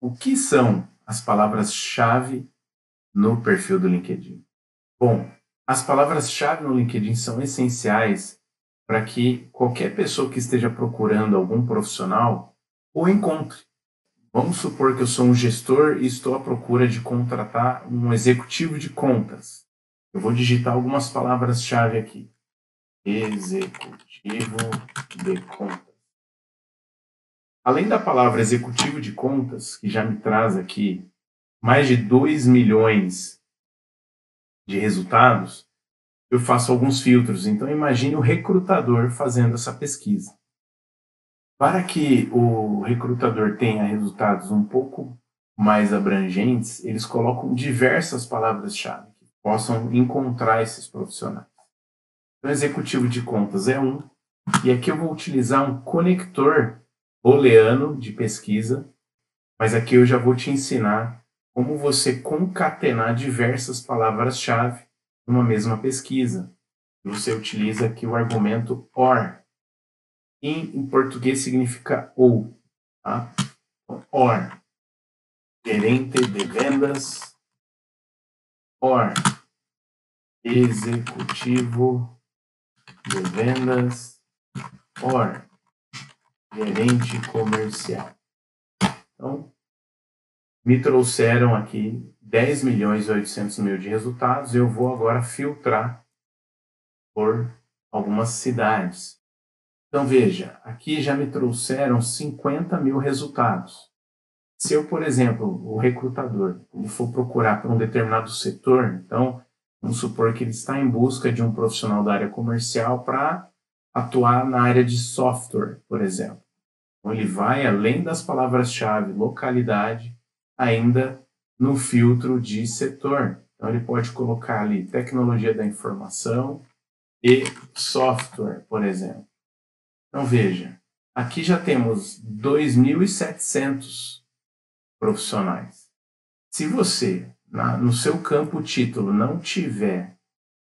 o que são as palavras-chave no perfil do LinkedIn? Bom, as palavras-chave no LinkedIn são essenciais para que qualquer pessoa que esteja procurando algum profissional o encontre. Vamos supor que eu sou um gestor e estou à procura de contratar um executivo de contas. Eu vou digitar algumas palavras-chave aqui. Executivo de contas. Além da palavra executivo de contas, que já me traz aqui mais de 2 milhões de resultados, eu faço alguns filtros. Então imagine o recrutador fazendo essa pesquisa. Para que o recrutador tenha resultados um pouco mais abrangentes, eles colocam diversas palavras-chave que possam encontrar esses profissionais. Então, executivo de contas é um, e aqui eu vou utilizar um conector booleano de pesquisa, mas aqui eu já vou te ensinar como você concatenar diversas palavras-chave numa mesma pesquisa. Você utiliza aqui o argumento OR. Em, em português significa ou. Tá? OR. Gerente de vendas. OR. Executivo de vendas. OR gerente comercial. Então, me trouxeram aqui 10 milhões e 800 mil de resultados. Eu vou agora filtrar por algumas cidades. Então, veja, aqui já me trouxeram 50 mil resultados. Se eu, por exemplo, o recrutador, ele for procurar para um determinado setor, então, vamos supor que ele está em busca de um profissional da área comercial para atuar na área de software, por exemplo. Então, ele vai além das palavras-chave localidade, ainda no filtro de setor. Então, ele pode colocar ali tecnologia da informação e software, por exemplo. Então, veja, aqui já temos 2.700 profissionais. Se você, na, no seu campo título, não tiver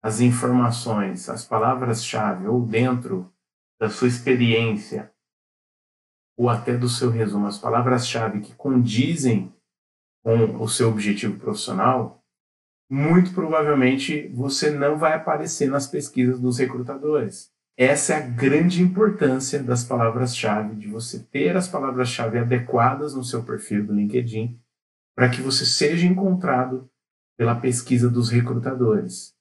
as informações, as palavras-chave ou dentro da sua experiência ou até do seu resumo, as palavras-chave que condizem com o seu objetivo profissional, muito provavelmente você não vai aparecer nas pesquisas dos recrutadores. Essa é a grande importância das palavras-chave, de você ter as palavras-chave adequadas no seu perfil do LinkedIn, para que você seja encontrado pela pesquisa dos recrutadores.